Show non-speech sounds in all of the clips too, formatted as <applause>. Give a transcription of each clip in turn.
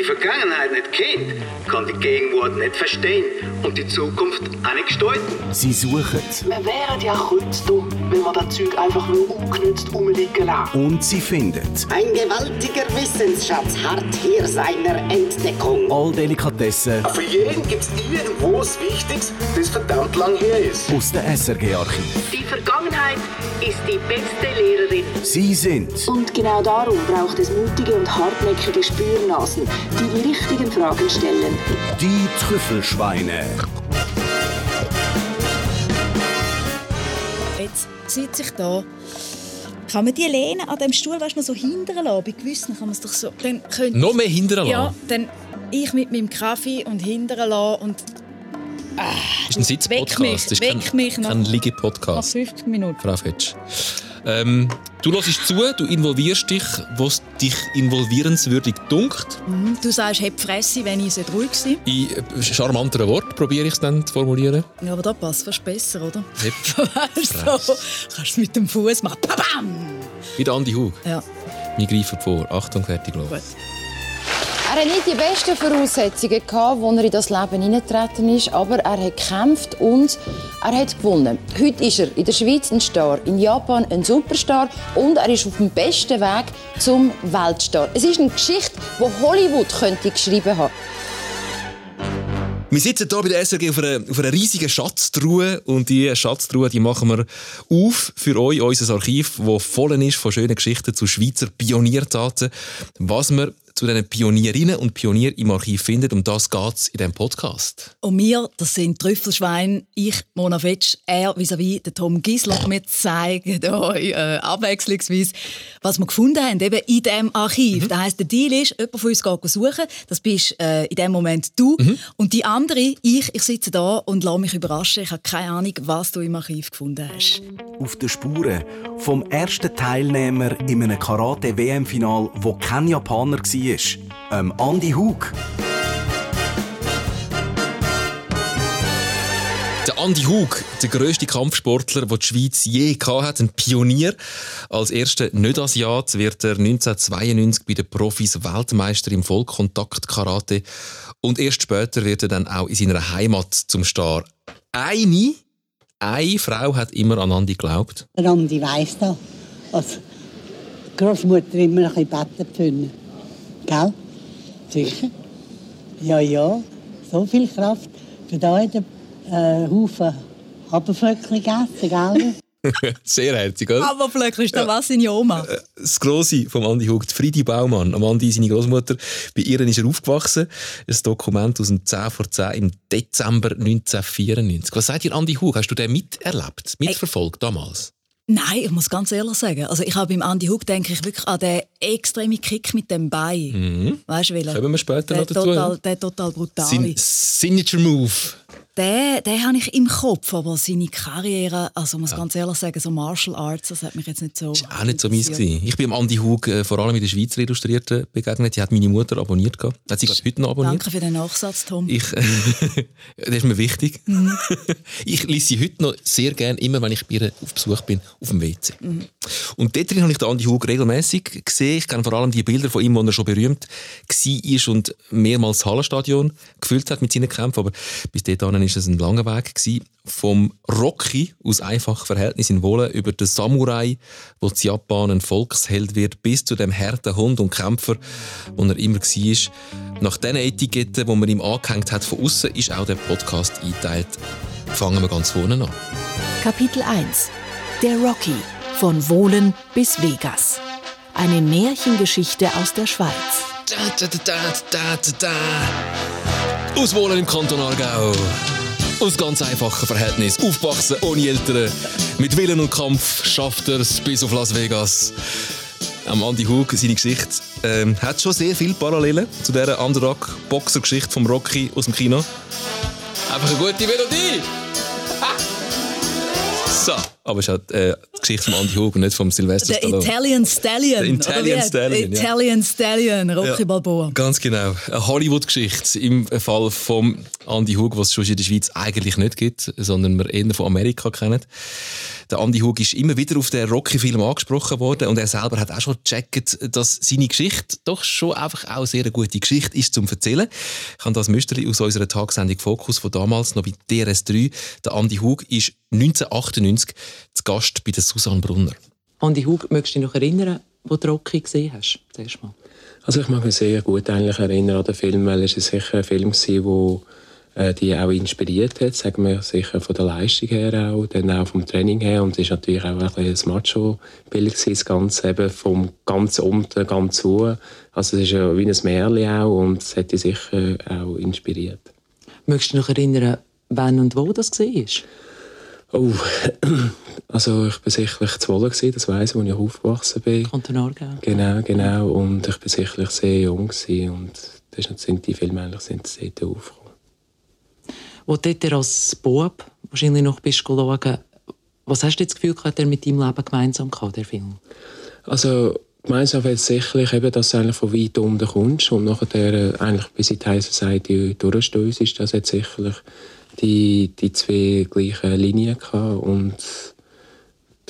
die Vergangenheit nicht kennt, kann die Gegenwart nicht verstehen und die Zukunft auch nicht gestalten. Sie suchen Wir wären ja dumm, wenn wir das Zeug einfach nur ungenützt rumliegen lassen. und sie finden Ein gewaltiger Wissensschatz harrt hier seiner Entdeckung. all Delikatessen Für jeden gibt es irgendwo was Wichtiges, das verdammt lang her ist. aus dem SRG-Archiv. Die Vergangenheit ist die beste Lehrerin. Sie sind Und genau darum braucht es mutige und hartnäckige Spürnasen, die die richtigen Fragen stellen. die Trüffelschweine. Jetzt sitze ich da. Kann man die Lehne an dem Stuhl, weißt du, noch so hindern lassen? Bei gewissen kann man es doch so. Dann könnte Noch mehr hindern Ja, lassen. dann ich mit meinem Kaffee und hindern lassen und Das ist ein Sitzpodcast. Weck mich, Das ist weck kein, nach- kein nach Liege-Podcast. 50 Minuten. Frau Fetsch. Ähm, du hörst zu, du involvierst dich, was dich involvierenswürdig dunkt. Mhm, Du sagst, hab Fresse, wenn ich nicht ruhig war. In äh, charmanteren Worten probiere ich es dann zu formulieren. Ja, aber da passt fast besser, oder? Du, <laughs> so, kannst du mit dem Fuß machen. Babam! Wie der Andi Hug. Ja, Wir greifen vor. Achtung, fertig, los. gut. Er hat nicht die besten Voraussetzungen gehabt, als er in das Leben hineingetreten ist, aber er hat gekämpft und er hat gewonnen. Heute ist er in der Schweiz ein Star, in Japan ein Superstar und er ist auf dem besten Weg zum Weltstar. Es ist eine Geschichte, die Hollywood könnte geschrieben haben. Wir sitzen hier bei der SRG auf einer, auf einer riesigen Schatztruhe und diese Schatztruhe die machen wir auf für euch, unser Archiv, das voll ist von schönen Geschichten zu Schweizer Pioniertaten. Was wir zu diesen Pionierinnen und Pionieren im Archiv finden, um das geht es in diesem Podcast. Und wir, das sind Trüffelschwein, ich, Mona Fetsch, er vis-à-vis der Tom Gisler. Wir zeigen euch äh, abwechslungsweise, was wir gefunden haben eben in diesem Archiv. Das heisst, der Deal ist, jemand von uns geht suchen, das bist äh, in dem Moment du. Und die andere, ich, ich sitze da und lasse mich überraschen. Ich habe keine Ahnung, was du im Archiv gefunden hast. Auf den Spuren vom ersten Teilnehmer in einem Karate-WM-Final, wo kein Japaner war, ähm Andy Hug. Der Andi Hug, der grösste Kampfsportler, den die Schweiz je gehabt hat, ein Pionier. Als erster Nicht-Asiat wird er 1992 bei den Profis Weltmeister im Vollkontakt-Karate. Und erst später wird er dann auch in seiner Heimat zum Star. Eine, eine Frau hat immer an Andi geglaubt. Andi weiss das. Als Großmutter immer ein bisschen Betten finden. Gell? Sicher? Ja, ja. So viel Kraft. Für da hat er äh, Haufen Haferflöckchen gegessen, gell? <laughs> Sehr herzig, oder? Aber ist da was in Oma. das Grosse vom Andi Hug, die Friedi Baumann. Am Andi, seine Großmutter, bei ihr ist er aufgewachsen. Ein Dokument aus dem 10 vor 10 im Dezember 1994. Was sagt ihr, Andi Hug? Hast du den miterlebt, mitverfolgt damals? Nein, ich muss ganz ehrlich sagen. Also ich habe beim Andy Hook denke ich wirklich an den extremen Kick mit dem Bein. Mhm. Weißt du? Kommen wir später der noch dazu, Total. Der total brutale. Sein Signature Move. Den, den habe ich im Kopf, aber seine Karriere, also muss ganz ehrlich sagen, so Martial Arts, das hat mich jetzt nicht so. Auch nicht so interessiert. gewesen. Ich bin am Andi Hug äh, vor allem in der Schweizer Illustrierten begegnet. Die hat meine Mutter abonniert. gehabt. Hat sie glaub, heute noch abonniert. Danke für den Nachsatz, Tom. Ich, <laughs> das ist mir wichtig. Mhm. <laughs> ich lese sie heute noch sehr gerne, immer wenn ich bei ihr auf Besuch bin, auf dem WC. Mhm. Und dort drin habe ich den Andi Hug regelmäßig gesehen. Ich kenne vor allem die Bilder von ihm, wo er schon berühmt war und mehrmals das Hallenstadion gefüllt hat mit seinen Kämpfen. Aber bis dahin war es ein langer Weg. Gewesen. Vom Rocky aus einfachen Verhältnissen in Wohlen über den Samurai, wo in Japan ein Volksheld wird, bis zu dem harten Hund und Kämpfer, wo er immer war. Nach diesen Etiketten, die man ihm angehängt hat von außen, ist auch der Podcast eingeteilt. Fangen wir ganz vorne an. Kapitel 1 Der Rocky von Wohlen bis Vegas. Eine Märchengeschichte aus der Schweiz. Da, da, da, da, da, da. Aus Wohlen im Kanton Aargau. Aus ganz einfachen Verhältnissen. Aufgewachsen ohne Eltern. Mit Willen und Kampf schafft er es bis auf Las Vegas. Am Andy Hug, seine Geschichte, ähm, hat schon sehr viele Parallelen zu dieser Underdog-Boxer-Geschichte vom Rocky aus dem Kino. Einfach eine gute Melodie! So, aber es ist halt, äh, die Geschichte von Andy und nicht vom Sylvester Der Stallone. Italian Stallion. Der Italian? Stallion, ja. Italian Stallion, Rocky Ja. Balboa. Ganz genau. Eine Hollywood-Geschichte im Fall von Andy Hug, was es schon in der Schweiz eigentlich nicht gibt, sondern wir eher von Amerika kennen. Der Andy Hug ist immer wieder auf den Rocky-Film angesprochen worden und er selber hat auch schon gecheckt, dass seine Geschichte doch schon einfach auch sehr eine gute Geschichte ist zum Erzählen. Ich habe das Müsterli aus unserer Tagessendung Fokus von damals noch bei DRS3. Der Andy Hug ist 1998 zu Gast bei der Susanne Brunner. Andi Hug, möchtest du dich noch erinnern, wo du Rocky gesehen hast? Zuerst mal. Also ich mag mich sehr gut eigentlich erinnern an den Film, weil es ist sicher ein Film war, der äh, die auch inspiriert hat, sagen wir sicher von der Leistung her auch, dann auch vom Training her und es ist natürlich auch ein bisschen ein Macho-Bild das Ganze eben vom ganz unten, ganz hoch. Also es ist ja wie ein Märchen auch und es hat die sicher auch inspiriert. Möchtest du dich noch erinnern, wann und wo das war? Oh, <clears throat> also ich bin sicherlich zu Wolle gewesen, das weiss ich, als ich aufgewachsen bin. Kanton Aargau. Genau, genau. Und ich bin sicherlich sehr jung gewesen und das sind die Filme eigentlich sind dort aufgekommen. Wo du dort als Bub wahrscheinlich noch bist schauen, was hast du jetzt das Gefühl, hat er mit deinem Leben gemeinsam gehabt, der Film? Also gemeinsam wird sicherlich eben, dass du eigentlich von weit unten kommst und nachher äh, eigentlich bis in die High Society durchstößt. Das hat sicherlich die, die zwei gleichen Linien gehabt und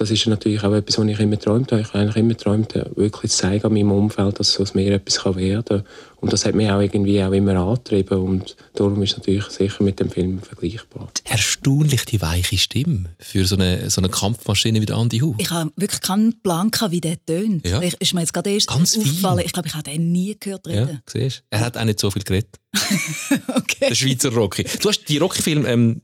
das ist natürlich auch etwas, was ich immer geträumt habe. Ich habe eigentlich immer geträumt, wirklich zu zeigen an meinem Umfeld, dass aus mir etwas kann werden kann. Und das hat mich auch irgendwie auch immer angetrieben und darum ist es natürlich sicher mit dem Film vergleichbar. Erstaunlich die weiche Stimme für so eine, so eine Kampfmaschine wie der Andy Hug. Ich habe wirklich keinen Plan, gehabt, wie der tönt. Ja. Ich, ist mir jetzt gerade erst Ganz fein. aufgefallen. Ich glaube, ich habe den nie gehört Ja, reden. siehst Er hat auch nicht so viel geredet. <laughs> Der Schweizer Rocky. Du hast die Rocky-Film ähm,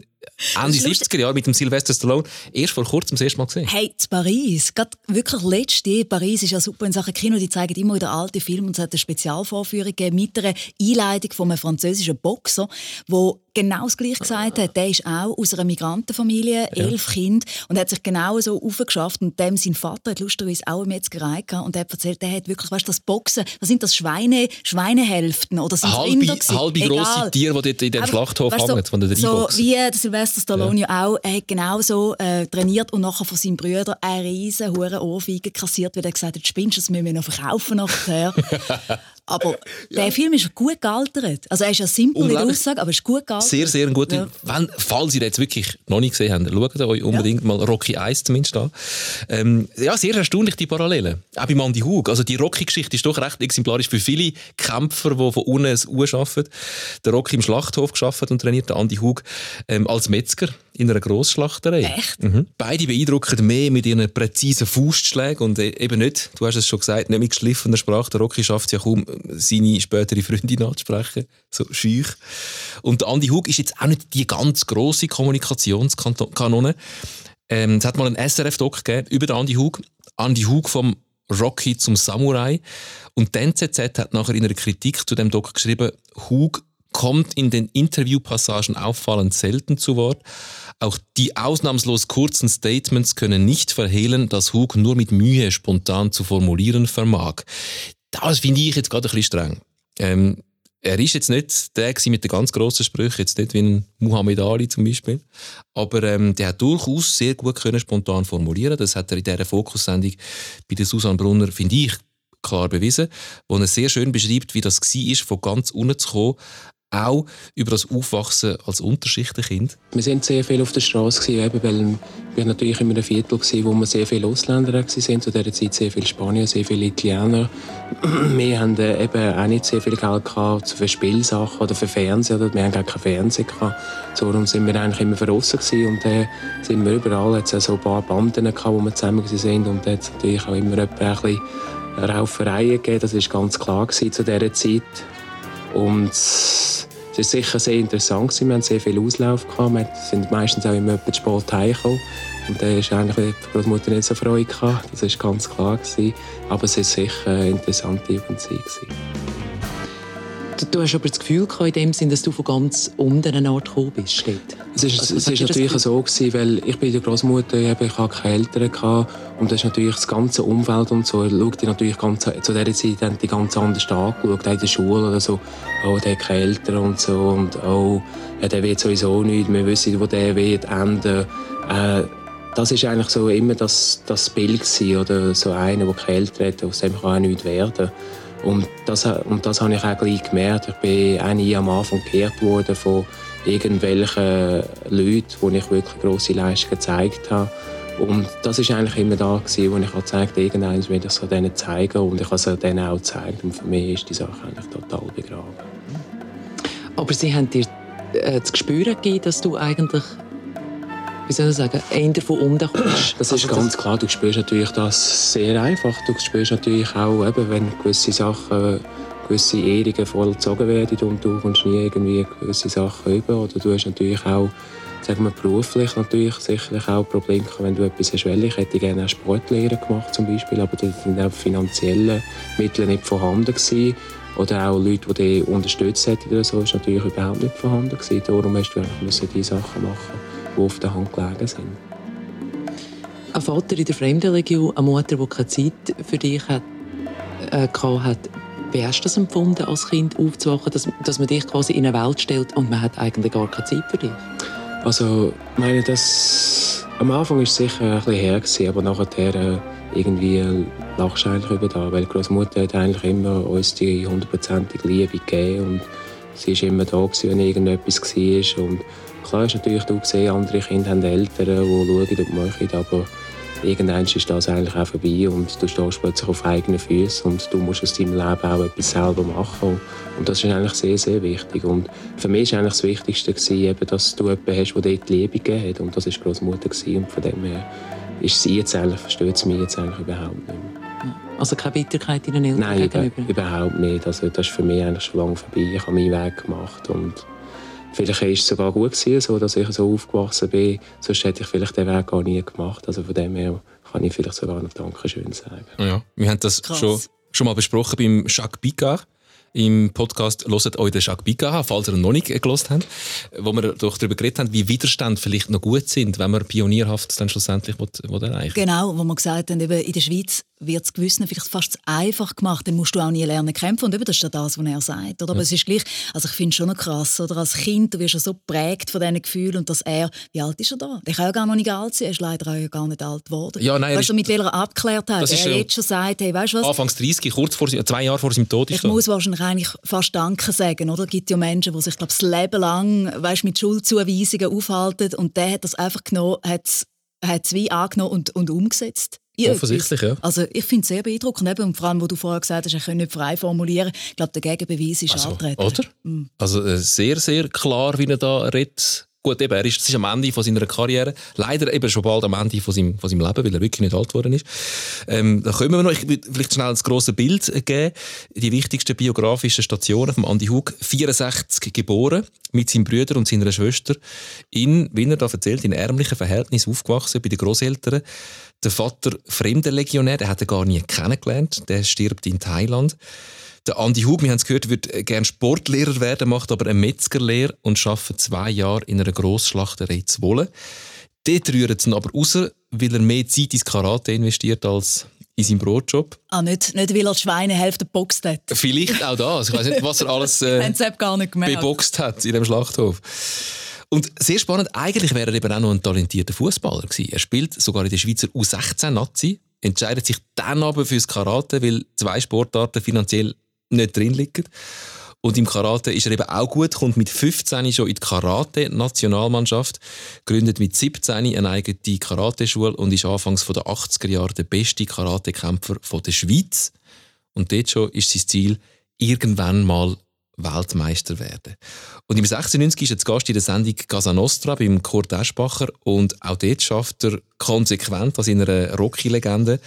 Ende Das ist lustig. 70er Jahre mit dem Sylvester Stallone erst vor kurzem das erste Mal gesehen. Hey, zu Paris, gerade wirklich letzte, Paris ist ja super in Sachen Kino, die zeigen immer wieder alte Filme und es hat eine Spezialvorführung gegeben mit einer Einleitung von einem französischen Boxer, der genau das Gleiche gesagt hat. Der ist auch aus einer Migrantenfamilie, elf Kinder und hat sich genau so aufgeschafft und dem sein Vater hat lustigerweise auch eine Metzgerei gehabt und er hat erzählt, der hat wirklich, weißt du, das Boxen, was sind das, Schweine, Schweinehälften oder sind Halbe, Rinder gewesen? halbe grosse Egal. Tiere, die dort in dem Schlachthof weißt hängen, von der So wie der Sylvester Stallone ja. auch, er hat genau so äh, trainiert und nachher von seinen Brüdern eine riesen Ohrfeige kassiert, weil er gesagt hat, spinnst das müssen wir noch verkaufen nachher. <laughs> aber der Film ist gut gealtert. Also er ist ja simpel in der. Aussage, aber er ist gut gealtert. Sehr, sehr gut. Ja. Wenn, falls ihr jetzt wirklich noch nicht gesehen habt, schaut euch unbedingt mal Rocky 1 zumindest an. Ähm, ja, sehr erstaunlich, die Parallelen. Auch bei Andy Hug. Also die Rocky-Geschichte ist doch recht exemplarisch für viele Kämpfer, die von unten ein U arbeiten. Der Rocky im Schlachthof geschafft und trainiert, der Andy Hug ähm, als Metzger in einer Grossschlachterei. Echt? Mhm. Beide beeindrucken mehr mit ihren präzisen Faustschlägen und äh, eben nicht, du hast es schon gesagt, nicht mit geschliffener Sprache. Der Rocky schafft es ja kaum, seine spätere Freundin anzusprechen. So schüch. Und der Andy Hug ist jetzt auch nicht die ganz grosse Kommunikationskanone. Ähm, es hat mal einen SRF-Doc gegeben über den Andy Hug. Andy Hug vom Rocky zum Samurai. Und die NZZ hat nachher in einer Kritik zu dem Doc geschrieben, Hug kommt in den Interviewpassagen auffallend selten zu Wort. Auch die ausnahmslos kurzen Statements können nicht verhehlen, dass Hug nur mit Mühe spontan zu formulieren vermag. Das finde ich jetzt gerade ein bisschen streng. Ähm, er ist jetzt nicht der mit den ganz grossen Sprüchen, jetzt nicht wie ein Muhammad Ali zum Beispiel, aber ähm, der hat durchaus sehr gut können spontan formulieren. Das hat er in dieser Fokussendung bei der Susanne Brunner, finde ich, klar bewiesen, wo er sehr schön beschreibt, wie das war, von ganz unten zu kommen, auch über das Aufwachsen als Unterschichtenkind. Wir sind sehr viel auf der Straße weil wir natürlich immer ein Viertel gewesen, wo wir sehr viele Ausländer waren. Zu dieser Zeit sehr viele Spanier, sehr viele Italiener. <clears throat> Wir haben äh, eben auch nicht sehr viel Geld gehabt für Spielsachen oder für Fernsehen. Wir haben gar keinen Fernseher gehabt. Darum sind wir eigentlich immer gewesen und dann sind wir überall. Es so ein paar Banden gehabt, wo wir zusammen waren und hat es natürlich auch immer ein Raufereien gegeben. Das war ganz klar zu dieser Zeit. Und es war sicher sehr interessant. Wir hatten sehr viel Auslauf. Gehabt. Wir sind meistens auch immer zu spät heimgekommen. Und da ist eigentlich die Großmutter nicht so Freude gehabt. Das war ganz klar. Gewesen. Aber es war sicher eine interessante Jugendzeit. gewesen. Du, hast aber das Gefühl gehabt, in dem Sinn, dass du von ganz unten eine Art gekommen bist. Dort. Es ist, Also, es ist dir natürlich so gewesen, weil ich bei der Großmutter ich hatte keine Eltern gehabt, und das ist natürlich das ganze Umfeld und so. Schaut die natürlich ganz, zu dieser Zeit haben die ganz anders angeschaut, auch in der Schule oder so. Oh, der hat keine Eltern und so und oh, ja, der wird sowieso nicht. Wir wissen, wo der wird enden. Äh, das ist eigentlich so immer das, das Bild gewesen, oder so einer, der kälter hat, aus dem kann auch nichts werden. Und das, und das habe ich auch gleich gemerkt. Ich bin auch am Anfang geehrt worden von irgendwelchen Leuten, wo ich wirklich grosse Leistungen gezeigt habe. Und das ist eigentlich immer da gewesen, wo ich auch gezeigt irgendeines will ich es denen zeigen und ich habe es denen auch gezeigt. Und für mich ist die Sache eigentlich total begraben. Aber sie haben dir äh, das Gespür gegeben, dass du eigentlich wie soll ich sagen, eher von unten kommst. Das ist also ganz das klar. Du spürst natürlich das sehr einfach. Du spürst natürlich auch, eben, wenn gewisse Sachen, gewisse Ehrungen vollzogen werden und du kommst nie irgendwie gewisse Sachen über. Oder du hast natürlich auch sagen wir, beruflich natürlich sicherlich auch Probleme wenn du etwas hast. Ich hätte gerne eine Sportlehre gemacht zum Beispiel, aber da sind auch finanzielle Mittel nicht vorhanden gewesen. Oder auch Leute, die dich unterstützt hätten oder so, ist natürlich überhaupt nicht vorhanden gewesen. Darum musst du eigentlich die Sachen machen, die auf der Hand gelegen sind. Ein Vater in der Fremdenlegion, eine Mutter, die keine Zeit für dich hat, äh, hat. Wie hast du das empfunden, als Kind aufzuwachen, dass, dass man dich quasi in eine Welt stellt und man hat eigentlich gar keine Zeit für dich? Also, meine, das am Anfang war es sicher ein bisschen her, gewesen, aber nachher äh, irgendwie lachst du eigentlich über da, weil die Großmutter hat eigentlich immer uns die hundertprozentige Liebe gegeben und sie war immer da, gewesen, wenn irgendetwas war. Und klar ist natürlich, du gesehen, andere Kinder haben Eltern, die schauen und machen, aber irgendwann ist das eigentlich auch vorbei und du stehst plötzlich auf eigenen Füßen und du musst aus deinem Leben auch etwas selber machen. Und das ist eigentlich sehr, sehr wichtig. Und für mich war eigentlich das Wichtigste, gewesen, dass du jemanden hast, der dort die Liebe gegeben hat. Und das war die Großmutter. Und von dem her ist sie jetzt eigentlich, versteht sie mich jetzt eigentlich überhaupt nicht mehr. Also keine Bitterkeit in den Eltern Nein, gegenüber? Nein, überhaupt nicht. Also das ist für mich eigentlich schon lange vorbei. Ich habe meinen Weg gemacht und Vielleicht war es sogar gut, gewesen, so, dass ich so aufgewachsen bin. Sonst hätte ich vielleicht den Weg gar nie gemacht. Also von dem her kann ich vielleicht sogar noch Dankeschön sagen. Ja, wir haben das schon, schon mal besprochen beim Jacques Picard im Podcast «Hört euch den Jacques Picard falls ihr ihn noch nicht gelost habt, wo wir doch darüber geredet haben, wie Widerstände vielleicht noch gut sind, wenn man pionierhaft dann schlussendlich will, will erreichen Genau, wo wir gesagt haben, eben in der Schweiz wird es gewissen vielleicht fast zu einfach gemacht, dann musst du auch nie lernen kämpfen und eben das ist ja das, was er sagt. Oder? Aber ja. es ist gleich, also ich finde es schon noch krass, oder? als Kind, du wirst ja so geprägt von diesen Gefühlen und dass er, wie alt ist er da? Der kann ja gar noch nicht alt sein, er ist leider auch gar nicht alt geworden. Ja, nein, weißt du, mit welcher Abgeklärtheit er jetzt schon sagt, hey, weißt du was? Anfangs 30, kurz vor, zwei Jahre vor seinem Tod ist Ich da. muss wahrscheinlich eigentlich fast Danke sagen, oder? Es gibt ja Menschen, die sich, glaube das Leben lang, weißt, mit Schuldzuweisungen aufhalten und der hat das einfach genommen, hat es wie angenommen und, und umgesetzt. Offensichtlich, ja. Also ich finde es sehr beeindruckend, eben, vor allem, wo du vorher gesagt hast, er könne nicht frei formulieren. Ich glaube, der Gegenbeweis ist also, antreten. Oder? Mhm. Also äh, sehr, sehr klar, wie er da redet. Gut, eben, er ist, ist am Ende von seiner Karriere. Leider eben schon bald am Ende von seinem, von seinem Leben, weil er wirklich nicht alt geworden ist. Ähm, da können wir noch, ich will vielleicht schnell das grosse Bild geben. Die wichtigsten biografischen Stationen von Andy Hug. 64 geboren, mit seinem Bruder und seiner Schwester. In, wie er da erzählt, in ärmlichen Verhältnissen aufgewachsen, bei den Großeltern. Der Vater Legionär, der hat er gar nie kennengelernt. Der stirbt in Thailand. Der Andi Hug, wir haben es gehört, würde gerne Sportlehrer werden, macht aber eine Metzgerlehre und arbeitet zwei Jahre in einer Grossschlachterei zu Wolle. Dort rührt es ihn aber raus, weil er mehr Zeit ins Karate investiert als in seinem Brotjob. Ah, nicht, nicht weil er die Schweinehälfte geboxt hat. Vielleicht auch das. Ich weiß nicht, was er alles <laughs> äh, beboxt hat in dem Schlachthof. Und sehr spannend, eigentlich wäre er eben auch noch ein talentierter Fußballer gewesen. Er spielt sogar in der Schweizer U16-Nazi, entscheidet sich dann aber fürs Karate, weil zwei Sportarten finanziell nicht drin liegen. Und im Karate ist er eben auch gut, kommt mit 15 schon in die Karate-Nationalmannschaft, gründet mit 17 eine eigene Karateschule und ist anfangs der 80er Jahre der beste Karatekämpfer der Schweiz. Und dort schon ist sein Ziel, irgendwann mal Weltmeister werden. Und im 96 ist er zu Gast in der Sendung Casa Nostra beim Kurt Eschbacher und auch dort schafft er konsequent in einer Rocky-Legende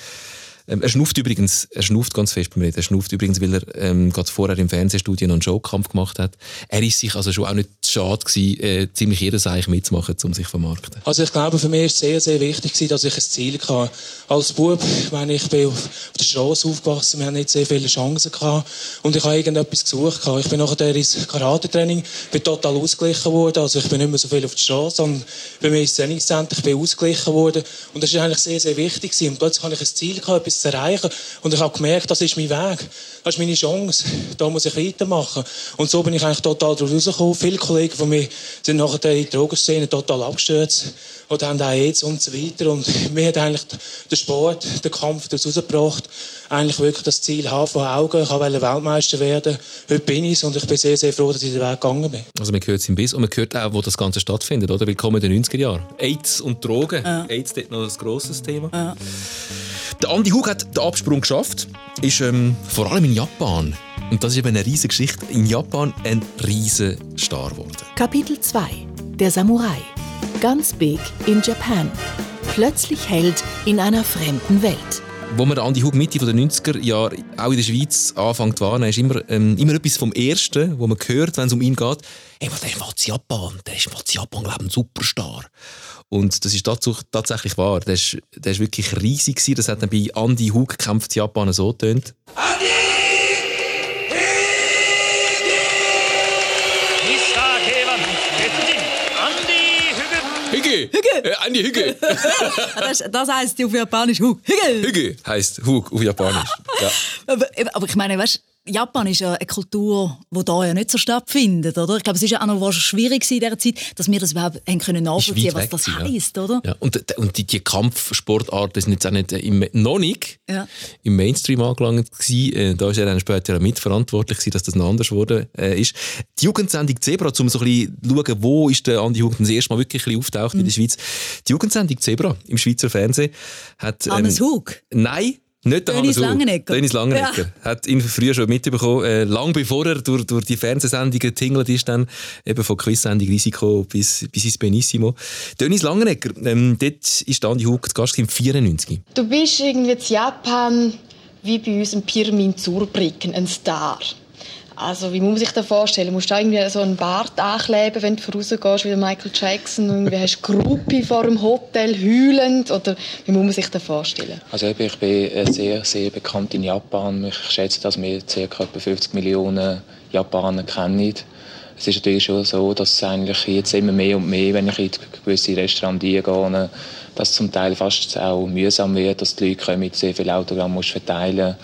ähm, er schnauft übrigens, er schnauft ganz fest beim Reden. Er schnauft übrigens, weil er ähm, gerade vorher im Fernsehstudio noch einen Showkampf gemacht hat. Er ist sich also schon auch nicht schade gewesen, äh, ziemlich jedes eigentlich mitzumachen, um sich zu vermarkten. Also ich glaube, für mich ist es sehr, sehr wichtig gewesen, dass ich ein Ziel hatte. Als Bub, meine, ich bin auf der Straße aufgewachsen, wir haben nicht sehr viele Chancen gehabt und ich habe irgendetwas gesucht gehabt. Ich bin nachher ins Karate-Training, bin total ausgeglichen worden, also ich bin nicht mehr so viel auf der Straße, sondern bei mir ist es ich bin ausgeglichen worden und das ist eigentlich sehr, sehr wichtig gewesen. Und plötzlich habe ich ein Ziel gehabt, etwas das zu erreichen. Und ich habe gemerkt, das ist mein Weg. Das ist meine Chance. Da muss ich weitermachen. Und so bin ich eigentlich total daraus rausgekommen. Viele Kollegen von mir sind nachher in der Drogenszene total abgestürzt oder haben auch AIDS und so weiter. Und mir hat eigentlich der Sport, der Kampf daraus rausgebracht, eigentlich wirklich das Ziel haben vor Augen. Ich wollte Weltmeister werden. Heute bin ich es und ich bin sehr, sehr froh, dass ich den Weg gegangen bin. Also man hört es im Biss und man hört auch, wo das Ganze stattfindet, oder? Willkommen in den 90er Jahren. AIDS und Drogen. Ja. AIDS dort noch ein grosses Thema. Ja. Der Andi Hug hat den Absprung geschafft, ist ähm, vor allem in Japan. Und das ist eben eine riesige Geschichte. In Japan ein riesen Star geworden. Kapitel 2 Der Samurai. Ganz big in Japan. Plötzlich Held in einer fremden Welt. Wo man Andi Hug Mitte der 90er Jahre auch in der Schweiz anfängt warnen, ist immer, ähm, immer etwas vom Ersten, wo man hört, wenn es um ihn geht. Hey, der ist mal in Japan, der ist mal in Japan, glaube ich, ein Superstar. Und das ist tats- tatsächlich wahr. Der ist, der ist wirklich riesig gewesen. Das hat dann bei Andi Hug kämpft Japan so tönt. Hüge! Hüge! Äh, Andi Hüge! <laughs> das, das heisst auf Japanisch Hug. Hügel! Hüge heisst Hug auf Japanisch. Ja. Aber, aber ich meine, weißt, Japan ist ja eine Kultur, die da ja nicht so stattfindet, oder? Ich glaube, es ist ja auch noch schwierig in dieser Zeit, dass wir das überhaupt haben können nachvollziehen, was das ja. heisst, oder? Ja, und, und die, die Kampfsportarten sind jetzt auch nicht im, noch nicht Ja. im Mainstream angelangt gewesen. Äh, Da ist er dann später mitverantwortlich gewesen, dass das noch anders geworden äh, ist. Die Jugendsendung Zebra, um so ein bisschen zu schauen, wo ist der Andi Hug das erste Mal wirklich ein bisschen auftaucht Mhm. in der Schweiz. Die Jugendsendung Zebra im Schweizer Fernsehen hat... ähm, Hannes Hug? Nein, nicht der Dennis. Langenegger. Dennis Langenegger. Ja. Hat ihn früher schon mitbekommen, äh, lang bevor er durch, durch die Fernsehsendungen getingelt ist, dann eben von Quizsendung Risiko bis, bis ins Benissimo. Dennis Langenegger, ähm, dort ist der Andi Hug zu Gast im 94. Du bist irgendwie in Japan wie bei uns ein Pirmin Zurbrücken, ein Star. Also, wie muss man sich das vorstellen? Musst du irgendwie so einen Bart ankleben, wenn du vorausgehst, wie Michael Jackson? Und wie hast du Gruppi vor dem Hotel heulend? Oder wie muss man sich das vorstellen? Also ich bin sehr, sehr bekannt in Japan. Ich schätze, dass wir ca. etwa 50 Millionen Japaner kennen. Es ist natürlich schon so, dass es eigentlich jetzt immer mehr und mehr, wenn ich in gewisse Restaurants gehe, dass es zum Teil fast auch mühsam wird, dass die Leute kommen, sehr viele Autogramme musst verteilen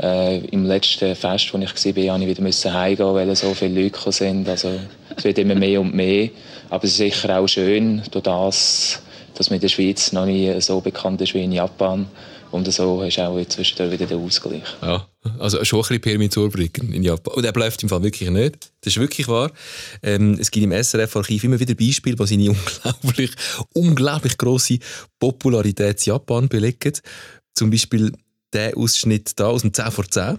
äh, Im letzten Fest, wo ich war, musste ich wieder müssen heimgehen, weil so viele Leute sind. Also, es wird immer mehr und mehr. Aber es ist sicher auch schön, durch das, dass man in der Schweiz noch nie so bekannt ist wie in Japan. Und so ist auch inzwischen wieder der Ausgleich. Ja, also schon ein bisschen Permin Zurbrücken in Japan. Und er bleibt im Fall wirklich nicht. Das ist wirklich wahr. Ähm, es gibt im SRF-Archiv immer wieder Beispiele, die seine <laughs> unglaublich, unglaublich grosse Popularität in Japan belegen. Zum Beispiel der Ausschnitt da aus dem 10 vor 10.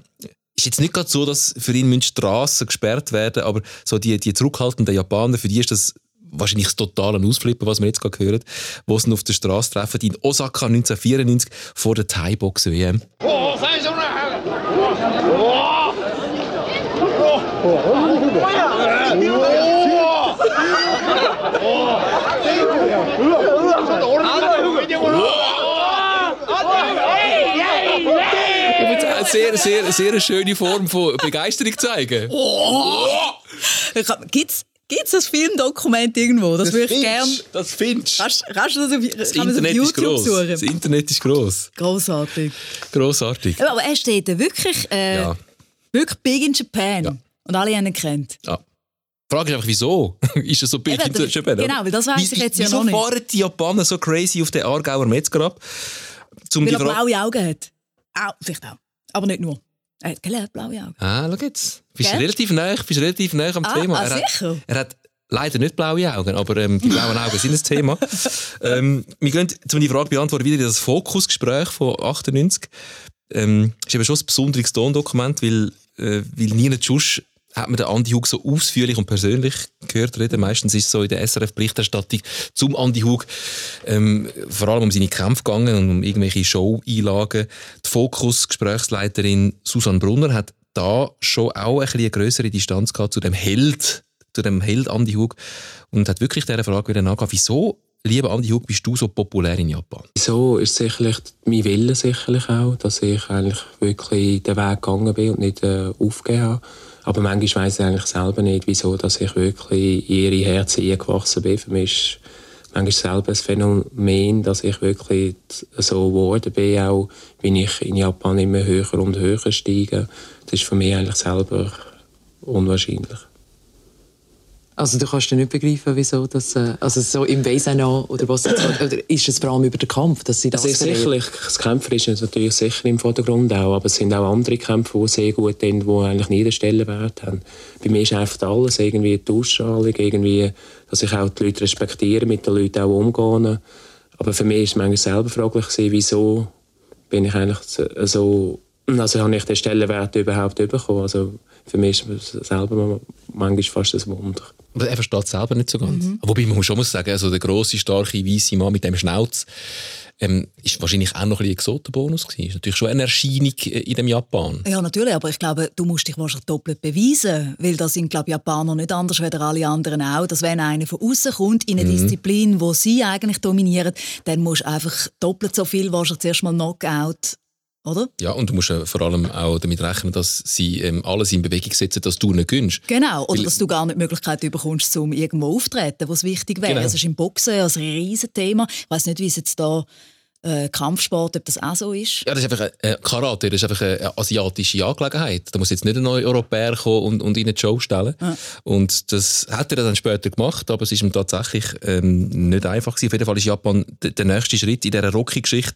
Ist jetzt nicht gerade so, dass für ihn müssen Straßen gesperrt werden, aber so die, die zurückhaltenden Japaner, für die ist das wahrscheinlich das totale Ausflippen, was wir jetzt gerade hören, wo sie auf der Straße treffen, in Osaka 1994 vor der Thai-Box-WM. Ich würde sagen, eine sehr, sehr, sehr eine schöne Form von Begeisterung zeigen. <laughs> Oh. Gibt's Gibt es das Filmdokument irgendwo? Das, Das würde ich gerne. Das findest Kannst, kannst du das auf, Das kann auf Internet ist YouTube gross. suchen? Das Internet ist gross. Grossartig. Grossartig. Ja, Aber er steht da wirklich, äh, Ja. wirklich big in Japan. Und alle haben ihn kennt. Ja. Die Frage ist einfach, wieso? <laughs> ist er so big Eben, in Japan? genau, weil das weiss Wie- ich jetzt ja wieso noch nicht. fahren die Japaner so crazy auf den Aargauer Metzger ab? Um Weil er blaue Augen hat. Auch, vielleicht auch. Aber nicht nur. Er hat hat blaue Augen. Ah, schau jetzt. Bist Gell? relativ nah, bist relativ nah am Ah, Thema. ah, er, sicher? Hat, er hat leider nicht blaue Augen, aber ähm, die blauen Augen sind ein Thema. <laughs> ähm, wir gehen, um die Frage beantworten, wieder in das Fokusgespräch von 98. Ähm, ist eben schon ein besonderes Tondokument, weil, äh, weil nie sonst hat man den Andi Hug so ausführlich und persönlich gehört reden. Meistens ist es so in der SRF-Berichterstattung zum Andi Hug ähm, vor allem um seine Kämpfe gegangen und um irgendwelche Show-Einlagen. Die Fokus-Gesprächsleiterin Susanne Brunner hat da schon auch ein bisschen eine grössere Distanz gehabt zu dem Held, zu dem Held Andi Hug und hat wirklich dieser Frage wieder nachgegeben, wieso, lieber Andi Hug, bist du so populär in Japan? So ist sicherlich mein Wille sicherlich auch, dass ich eigentlich wirklich den Weg gegangen bin und nicht äh, aufgegeben habe. Aber manchmal weiss ich eigentlich selber nicht, wieso dass ich wirklich in ihre Herzen eingewachsen bin. Für mich ist manchmal selber ein Phänomen, dass ich wirklich so geworden bin, auch wenn ich in Japan immer höher und höher steige. Das ist für mich eigentlich selber unwahrscheinlich. Also du kannst dir nicht begreifen, wieso das, äh, also so im Wesen oder was oder ist es vor allem über den Kampf, dass sie das also sicherlich, das Kämpferische ist natürlich sicher im Vordergrund auch, aber es sind auch andere Kämpfe, die sehr gut sind, die eigentlich nie den Stellenwert haben. Bei mir ist einfach alles irgendwie die Ausstrahlung, irgendwie, dass ich auch die Leute respektiere, mit den Leuten auch umgehe. Aber für mich ist es manchmal selber fraglich wieso bin ich eigentlich so, also habe ich den Stellenwert überhaupt bekommen. Also für mich ist es selber manchmal fast ein Wunder. Aber er versteht es selber nicht so ganz. Mhm. Wobei man muss schon sagen, also der grosse, starke, weiße Mann mit dem Schnauz ähm, ist wahrscheinlich auch noch ein, Exotenbonus gewesen. Ist natürlich schon eine Erscheinung in dem Japan. Ja, natürlich, aber ich glaube, du musst dich wahrscheinlich doppelt beweisen, weil da sind, glaube Japaner nicht anders als alle anderen auch. Dass wenn einer von außen kommt in eine mhm. Disziplin, wo sie eigentlich dominieren, dann musst du einfach doppelt so viel wahrscheinlich zuerst mal Knockout oder? Ja, und du musst äh, vor allem auch damit rechnen, dass sie ähm, alles in Bewegung setzen, dass du nicht gönnst. Genau, oder Weil, dass du gar nicht die Möglichkeit bekommst, um irgendwo aufzutreten, was wichtig wäre. Genau. Das ist im Boxen ein Riesenthema. Ich weiß nicht, wie es jetzt da äh, Kampfsport, ob das auch so ist? Ja, das ist einfach äh, Karate, das ist einfach eine asiatische Angelegenheit. Da muss jetzt nicht ein neuer Europäer kommen und, und in eine Show stellen. Ja. Und das hat er dann später gemacht, aber es ist ihm tatsächlich ähm, nicht einfach gewesen. Auf jeden Fall ist Japan der nächste Schritt in dieser Rocky-Geschichte.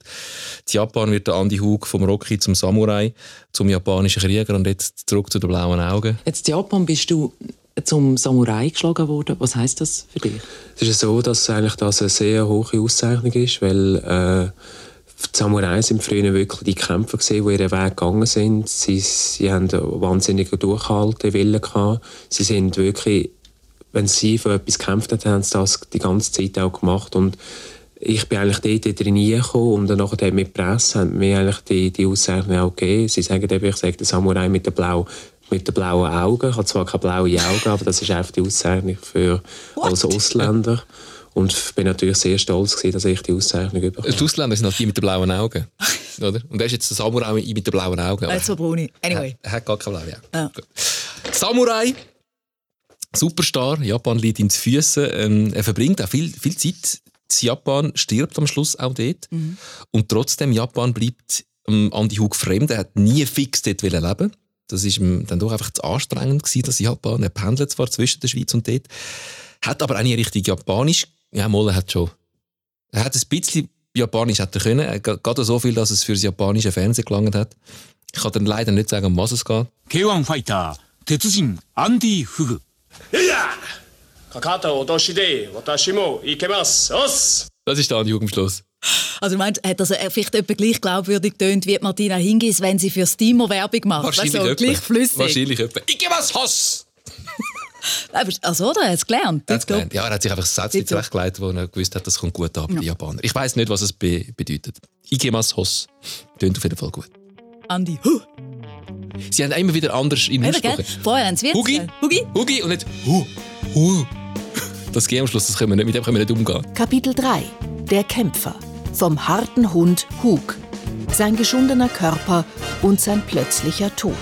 Japan wird der Andy Hug vom Rocky zum Samurai, zum japanischen Krieger und jetzt zurück zu den blauen Augen. Jetzt Japan bist du zum Samurai geschlagen worden. Was heißt das für dich? Es ist so, dass eigentlich das eine sehr hohe Auszeichnung ist, weil äh, die Samurai sind früher wirklich die Kämpfer gesehen, die ihren Weg gegangen sind. Sie, sie haben einen wahnsinnigen Durchhaltewillen gehabt. Sie sind wirklich, wenn sie für etwas gekämpft haben, haben sie das die ganze Zeit auch gemacht und ich bin eigentlich dort drin gekommen und dann nachher mit Presse haben mir eigentlich die, die Auszeichnung auch gegeben. Sie sagen eben, ich sage der Samurai mit der blauen mit den blauen Augen. Ich habe zwar keine blauen Augen, aber das ist einfach die Auszeichnung für als Ausländer. Und ich bin natürlich sehr stolz, gewesen, dass ich die Auszeichnung bekomme. Die Ausländer sind halt die mit den blauen Augen. <laughs> oder? Und er ist jetzt der Samurai mit den blauen Augen. Er so Bruni. Anyway. Er, hat gar keine blauen Augen. Ja. Samurai, Superstar, Japan liegt ihm zu Füßen. Ähm, er verbringt auch viel, viel Zeit. Japan stirbt am Schluss auch dort. Mhm. Und trotzdem, Japan bleibt ähm, Andy Hug fremd. Er hat nie fix dort leben das ist ihm dann doch einfach zu anstrengend gewesen, dass Japan. Er pendelt zwar zwischen der Schweiz und dort, hat aber auch nicht richtig Japanisch. Ja, Molle hat schon. Er hat ein bisschen Japanisch hätte können. Gerade so viel, dass es für das japanische Fernsehen gelangt hat. Ich kann dann leider nicht sagen, um was es geht. K1 Fighter, Tetsujin Andy Fugu. Ja! Kakata otoshi watashi mo ikemasu. Os! Das ist der Andy Schluss. Also du meinst, hat das vielleicht etwa gleich glaubwürdig tönt wie Martina Hingis, wenn sie für Steamer Werbung macht? Wahrscheinlich also, gleich flüssig. Wahrscheinlich etwa. Ich gebe was Hass! <laughs> also, oder? Er hat es gelernt. Er gelernt. Ja, er hat sich einfach ein Satz zurechtgelegt, wo er gewusst hat, das kommt gut an bei ja. den Japanern. Ich weiß nicht, was es be bedeutet. Ikemas Hoss. Tönt auf jeden Fall gut. Andi. Huh. Sie haben immer wieder anders in Aussprache. Vorher haben sie Hugi. Hugi. Hugi und nicht Hu. Hu. Das G am Schluss, das können wir nicht, mit dem können wir nicht umgehen. Kapitel 3. Der Kämpfer vom harten Hund Hug, sein geschundener Körper und sein plötzlicher Tod.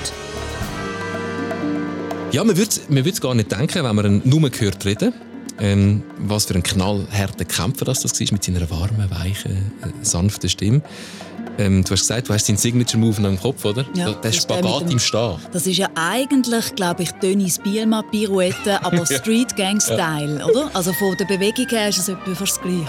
Ja, man würde man gar nicht denken, wenn man ihn nur gehört reden. Ähm, was für ein knallharter Kämpfer das, das war, mit seiner warmen, weichen, äh, sanften Stimme. Ähm, du hast gesagt, du hast seinen Signature-Move noch im Kopf, oder? Ja, der Spagat dem, im Stehen. Das ist ja eigentlich, glaube ich, Dennis Bielma-Pirouette, <laughs> aber Street-Gang-Style, ja. oder? Also von der Bewegung her ist es etwa fast gleich.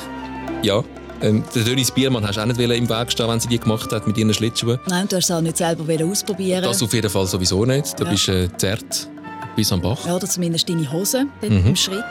Ja, ähm, der Dönis Biermann hast du auch nicht im Weg stehen, wenn sie die gemacht hat mit ihren Schlittschuhen. Nein, du hast es auch nicht selber ausprobieren. Das auf jeden Fall sowieso nicht. Da ja. bist du äh, zerrt bis am Bach. Ja, oder zumindest deine Hose mhm. im Schritt.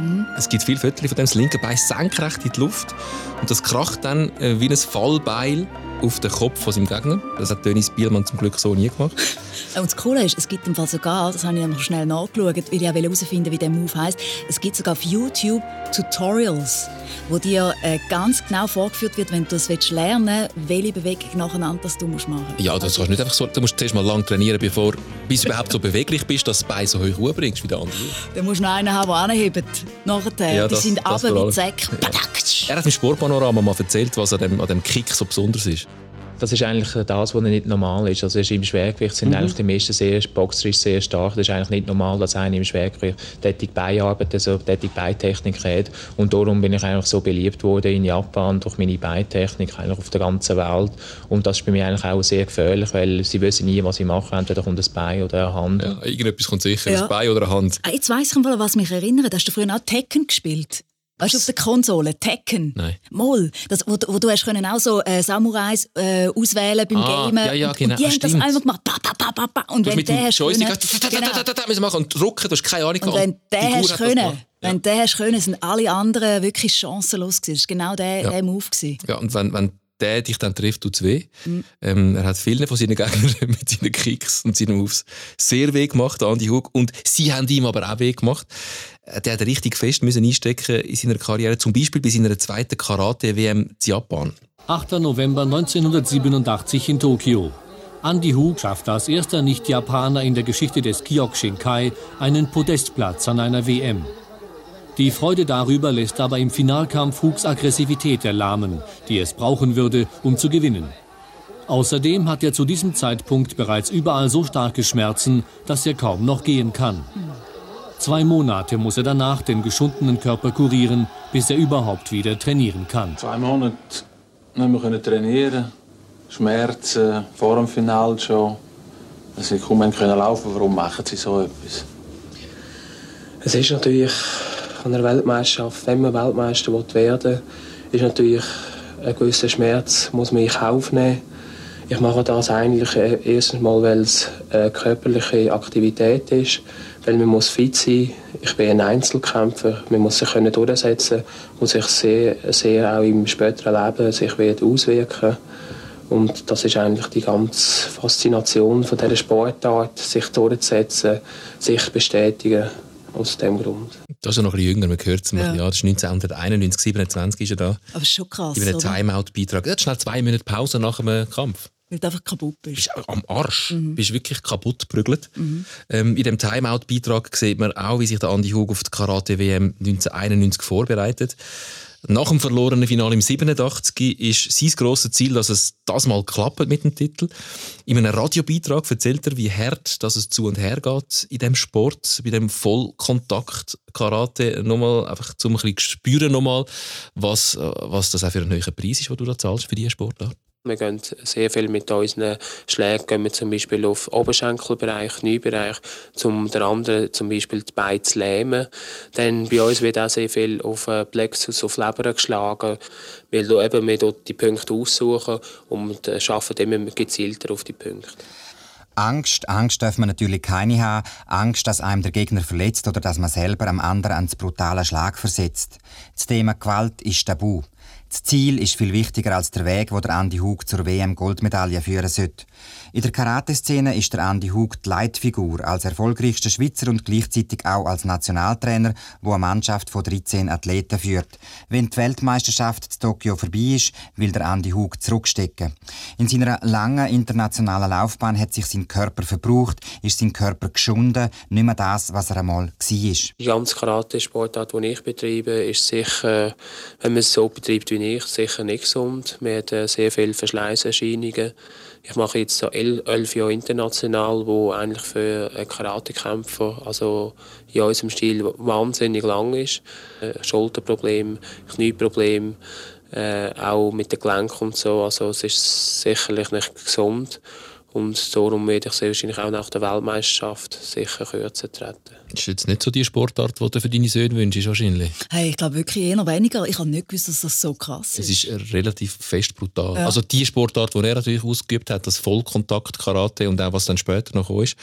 Mhm. Es gibt viele Fotos von dem das linke Bein senkrecht in die Luft und das kracht dann äh, wie ein Fallbeil auf den Kopf von seinem Gegner. Das hat Dennis Bielmann zum Glück so nie gemacht. <laughs> Und das Coole ist, es gibt im Fall sogar, das habe ich noch schnell nachgeschaut, weil ich herausfinden wie der Move heißt. Es gibt sogar auf YouTube Tutorials, wo dir äh, ganz genau vorgeführt wird, wenn du willst lernen willst, welche Bewegung nacheinander das du musst machen musst. Ja, das kannst du nicht einfach so. Du musst zuerst mal lang trainieren, bevor bis du überhaupt so beweglich bist, dass du das Bein so hoch hochbringst wie der andere. Dann musst du noch einen haben, der anhebt. Nachher. Ja, Die das, sind aber wie. Ja. Er hat im Sportpanorama mal erzählt, was an dem, an dem Kick so besonders ist. Das ist eigentlich das, was nicht normal ist. Also ist im Schwergewicht sind mhm. eigentlich die meisten sehr, boxerisch sehr stark. Das ist eigentlich nicht normal, dass einer im Schwergewicht tätig Beinarbeit, also tätig Beintechnik hat. Und darum bin ich eigentlich so beliebt worden in Japan durch meine Beintechnik eigentlich auf der ganzen Welt. Und das ist bei mir eigentlich auch sehr gefährlich, weil sie wissen nie, was ich mache. Entweder kommt ein Bein oder eine Hand. Ja, irgendetwas kommt sicher, ja. ein Bein oder eine Hand. Ah, jetzt weiss ich mal, was mich erinnert. Hast du früher auch Tekken gespielt? Weißt du, auf der Konsole, Tekken. Nein. Moll. Das, wo, wo du hast können auch so äh, Samurais äh, auswählen beim ah, Gamen. Ja, ja, genau. Und die ah, haben das einfach gemacht. Pa, pa, pa, pa. Und du wenn mit der hast können, genau. machen und drücken, du hast keine Ahnung. Und wenn der hast können, wenn der hast können, sind alle anderen wirklich chancenlos gewesen. Das war genau der, ja. der Move gewesen. Ja, und wenn, wenn der dich dann trifft, tut es weh. Mhm. Ähm, er hat vielen von seinen Gegnern <laughs> mit seinen Kicks und seinen Moves sehr weh gemacht, Andy Hug. Und sie haben ihm aber auch weh gemacht. Äh, der hat richtig fest müssen einstecken in seiner Karriere, zum Beispiel bei seiner zweiten Karate-WM in Japan. 8. November 1987 in Tokio. Andy Hu schafft als erster Nicht-Japaner in der Geschichte des Kyokushinkai einen Podestplatz an einer WM. Die Freude darüber lässt aber im Finalkampf Hugs Aggressivität erlahmen, die es brauchen würde, um zu gewinnen. Außerdem hat er zu diesem Zeitpunkt bereits überall so starke Schmerzen, dass er kaum noch gehen kann. Zwei Monate muss er danach den geschundenen Körper kurieren, bis er überhaupt wieder trainieren kann. Zwei Monate nicht mehr trainieren, Schmerzen vor dem Finale schon. Sie kaum können laufen. Warum machen Sie so etwas? Es ist natürlich an einer Weltmeisterschaft, wenn man Weltmeister werden will, ist natürlich ein gewisser Schmerz, muss man in Kauf nehmen. Ich mache das eigentlich erstens mal, weil es eine körperliche Aktivität ist, weil man muss fit sein. Ich bin ein Einzelkämpfer, man muss sich können durchsetzen, muss sich sehr, sehr auch im späteren Leben sich auswirken. Und das ist eigentlich die ganze Faszination von dieser Sportart, sich durchzusetzen, sich bestätigen aus dem Grund. Das ist ja noch ein bisschen jünger, man hört es ja. ja, das ist 1991, 27 ist er da. Aber ist schon krass, Über einen Timeout-Beitrag. Er hat schnell zwei Minuten Pause nach dem Kampf. Weil du einfach kaputt bist. bist am Arsch. Mhm. bist wirklich kaputt geprügelt. Mhm. Ähm, in dem Timeout-Beitrag sieht man auch, wie sich der Andi Hug auf die Karate-WM 1991 vorbereitet. Nach dem verlorenen Finale im 87 ist sein grosses Ziel, dass es das mal klappt mit dem Titel. In einem Radiobeitrag erzählt er, wie hart dass es zu und her geht in dem Sport, bei dem Vollkontakt-Karate. Nochmal, einfach zum ein bisschen spüren nochmal, was, was das auch für ein höherer Preis ist, den du da zahlst für diese Sportart. Wir gehen sehr viel mit unseren Schlägen, gehen wir zum Beispiel auf Oberschenkelbereich, Kniebereich, um den anderen zum Beispiel die Beine zu lähmen. Dann bei uns wird auch sehr viel auf Plexus, auf Leber geschlagen, weil eben wir dort die Punkte aussuchen und arbeiten immer gezielter auf die Punkte. Angst, Angst darf man natürlich keine haben. Angst, dass einem der Gegner verletzt oder dass man selber am anderen einen brutalen Schlag versetzt. Das Thema Gewalt ist tabu. Das Ziel ist viel wichtiger als der Weg, wo der Andy Hug zur WM-Goldmedaille führen sollte. In der Karate-Szene ist der Andi Hug die Leitfigur als erfolgreichster Schweizer und gleichzeitig auch als Nationaltrainer, wo eine Mannschaft von 13 Athleten führt. Wenn die Weltmeisterschaft in Tokio vorbei ist, will der Andi Hug zurückstecken. In seiner langen internationalen Laufbahn hat sich sein Körper verbraucht, ist sein Körper geschunden, nicht mehr das, was er einmal war. Die ganze Karate-Sportart, die ich betreibe, ist sicher, wenn man es so betreibt wie ich, sicher nicht gesund. Wir haben sehr viele Verschleißerscheinungen. Ich mache jetzt so elf Jahre international, wo eigentlich für einen Karatekämpfer, also in unserem Stil, wahnsinnig lang ist. Äh, Schulterproblem, Knieproblem, äh, auch mit den Gelenken und so. Also es ist sicherlich nicht gesund. Und darum werde ich sehr wahrscheinlich auch nach der Weltmeisterschaft sicher kürzer treten. Das ist jetzt nicht so die Sportart, die du für deine Söhne wünschst, wahrscheinlich? Hey, ich glaube wirklich eher weniger. Ich habe nicht gewusst, dass das so krass ist. Es ist relativ fest brutal. Ja. Also die Sportart, die er natürlich ausgeübt hat, das Vollkontakt-Karate und auch was dann später noch ist.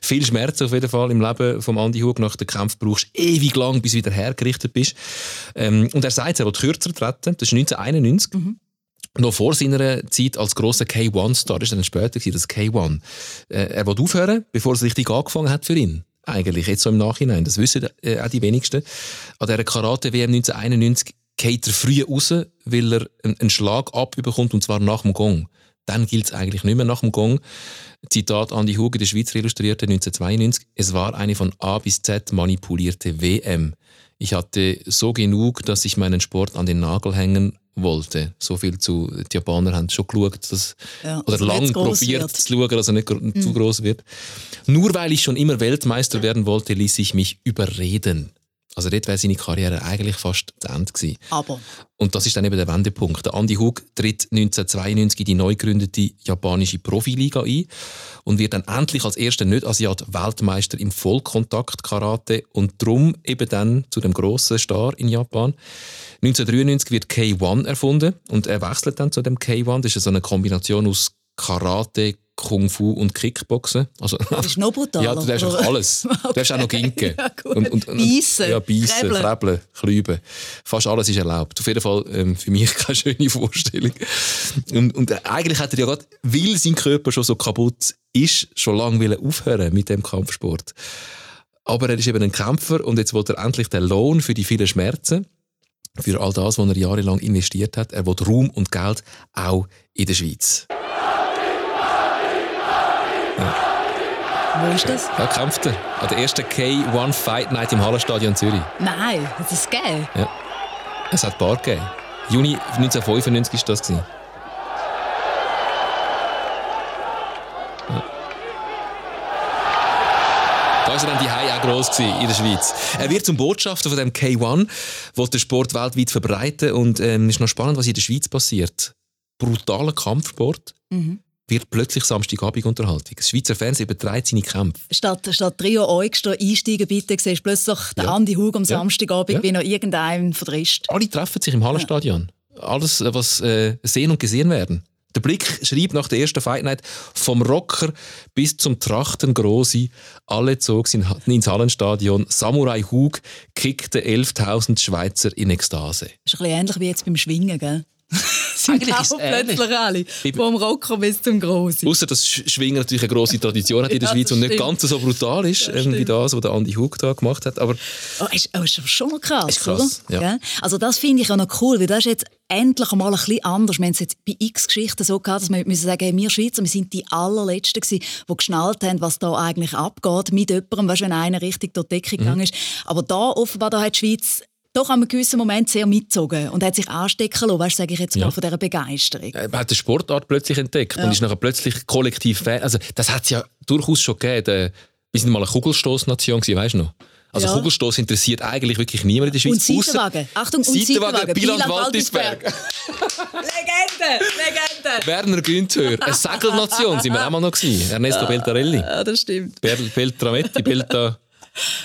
Viel Schmerz auf jeden Fall im Leben von Andy Hug. Nach dem Kampf brauchst du ewig lang, bis du wieder hergerichtet bist. Ähm, und er sagt, er will kürzer treten. Das ist 1991. Mhm noch vor seiner Zeit als grosser K1-Star, das war dann später, das K1. Äh, er wollte aufhören, bevor es richtig angefangen hat für ihn. Eigentlich, jetzt so im Nachhinein. Das wissen äh, auch die wenigsten. An dieser Karate-WM 1991 geht er früh raus, weil er einen Schlag abbekommt, und zwar nach dem Gong. Dann gilt es eigentlich nicht mehr nach dem Gong. Zitat Andi Huge, der Schweizer Illustrierte 1992. Es war eine von A bis Z manipulierte WM. Ich hatte so genug, dass ich meinen Sport an den Nagel hängen wollte. So viel zu, die Japaner haben schon geschaut, dass, Ja, oder also lang probiert wird. zu schauen, dass er nicht gro- zu groß wird. Nur weil ich schon immer Weltmeister werden wollte, ließ ich mich überreden. Also dort wäre seine Karriere eigentlich fast zu Ende gewesen. Aber Und das ist dann eben der Wendepunkt. Der Andy Hug tritt 1992 in die neu gegründete japanische Profiliga ein und wird dann endlich als erster Nicht-Asiat Weltmeister im Vollkontakt-Karate und drum eben dann zu dem grossen Star in Japan. 1993 wird K1 erfunden und er wechselt dann zu dem K1. Das ist so eine Kombination aus Karate, Kung Fu und Kickboxen. Also, das ist noch brutaler. ja, du darfst einfach alles. Du darfst auch noch <laughs> ginken. Ja, gut. Beissen, Ja, beißen, Krebeln. klüben. Fast alles ist erlaubt. Auf jeden Fall ähm, für mich <laughs> keine schöne Vorstellung. Und, und eigentlich hat er ja gerade, weil sein Körper schon so kaputt ist, schon lange aufhören mit dem Kampfsport. Aber er ist eben ein Kämpfer und jetzt will er endlich den Lohn für die vielen Schmerzen, für all das, was er jahrelang investiert hat. Er will Ruhm und Geld auch in der Schweiz. Wo ist das? Ja, kämpft er. An der ersten K1 Fight Night im Hallenstadion Zürich. Nein, hat es gegeben? Ja. Es hat ein paar gegeben. Juni 1995 war das. gewesen. Da war er dann die auch gross in der Schweiz. Er wird zum Botschafter von dem K1, will den Sport weltweit verbreiten und ähm, ist noch spannend, was in der Schweiz passiert. Brutaler Kampfsport Mhm. Wird plötzlich Samstagabend Unterhaltung. Das Schweizer Fernsehen übertreibt seine Kämpfe. Statt, statt Trio Eugster einsteigen bitte, siehst du plötzlich den Ja. Andi Hug am Ja. Samstagabend, Ja. wie noch irgendeinem verdrischt. Alle treffen sich im Hallenstadion. Alles, äh, was äh, sehen und gesehen werden. Der Blick schreibt nach der ersten Fight Night vom Rocker bis zum Trachtengrosi. Alle zogen in- ins Hallenstadion. Samurai Hug kickte 11.000 Schweizer in Ekstase. ist ein bisschen ähnlich wie jetzt beim Schwingen, gell? <laughs> Sind Eigentlich auch plötzlich alle, vom Rocker bis zum Grossen. Außer dass Sch- Schwingen natürlich eine grosse Tradition hat in der <laughs> Ja, Schweiz und nicht ganz so brutal ist Das wie das, was der Andi Hug da gemacht hat. Aber Oh, ist, oh, ist schon noch krass, krass, oder? ja. Also das finde ich auch noch cool, weil das ist jetzt endlich einmal ein bisschen anders. Wir haben es jetzt bei x Geschichten so gehabt, dass wir müssen sagen, wir Schweizer, wir sind die allerletzten gewesen, die geschnallt haben, was da eigentlich abgeht mit jemandem, weißt, wenn einer richtig durch die Decke Mhm. gegangen ist. Aber da offenbar da hat die Schweiz doch an einem gewissen Moment sehr mitgezogen und hat sich anstecken lassen, weißt, sage ich jetzt mal, Ja. von dieser Begeisterung. er hat die Sportart plötzlich entdeckt Ja. und ist nachher plötzlich kollektiv Fan. Also das hat es ja durchaus schon gegeben. Wir sind mal eine Kugelstoßnation weißt du noch? Also Ja. Kugelstoß interessiert eigentlich wirklich niemand in der Schweiz. Und Seitenwagen. Achtung, und Seitenwagen, Seitenwagen. Biland Waldisberg. <laughs> Legende, Legende. Werner Günther. Eine Segelnation sind wir auch mal noch gewesen. Ernesto <laughs> Beltarelli. Ja, das stimmt. Bel Beltrametti, Belta...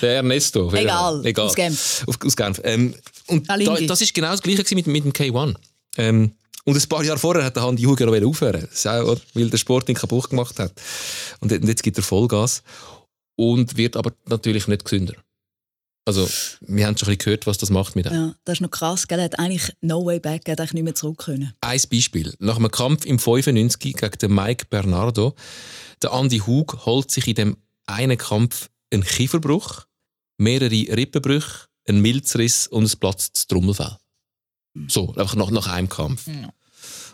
Der Ernesto. Egal, Egal. aus Genf. Auf, aus Genf. Ähm, und da, das ist genau das Gleiche mit, mit dem K1. Ähm, und ein paar Jahre vorher hat der Handy Huger noch aufhören auch, weil der Sport ihn kaputt gemacht hat. Und jetzt- gibt er Vollgas. Und wird aber natürlich nicht gesünder. Also, wir haben schon ein bisschen gehört, was das macht mit ihm. Ja, das ist noch krass, gell? Er hat eigentlich no way back, er hat eigentlich nicht mehr zurück können. Ein Beispiel. Nach einem Kampf im 95 gegen den Mike Bernardo, der Andy Hug holt sich in dem einen Kampf einen Kieferbruch, mehrere Rippenbrüche, einen Milzriss und ein platztes Trommelfell. So, einfach nach, nach einem Kampf.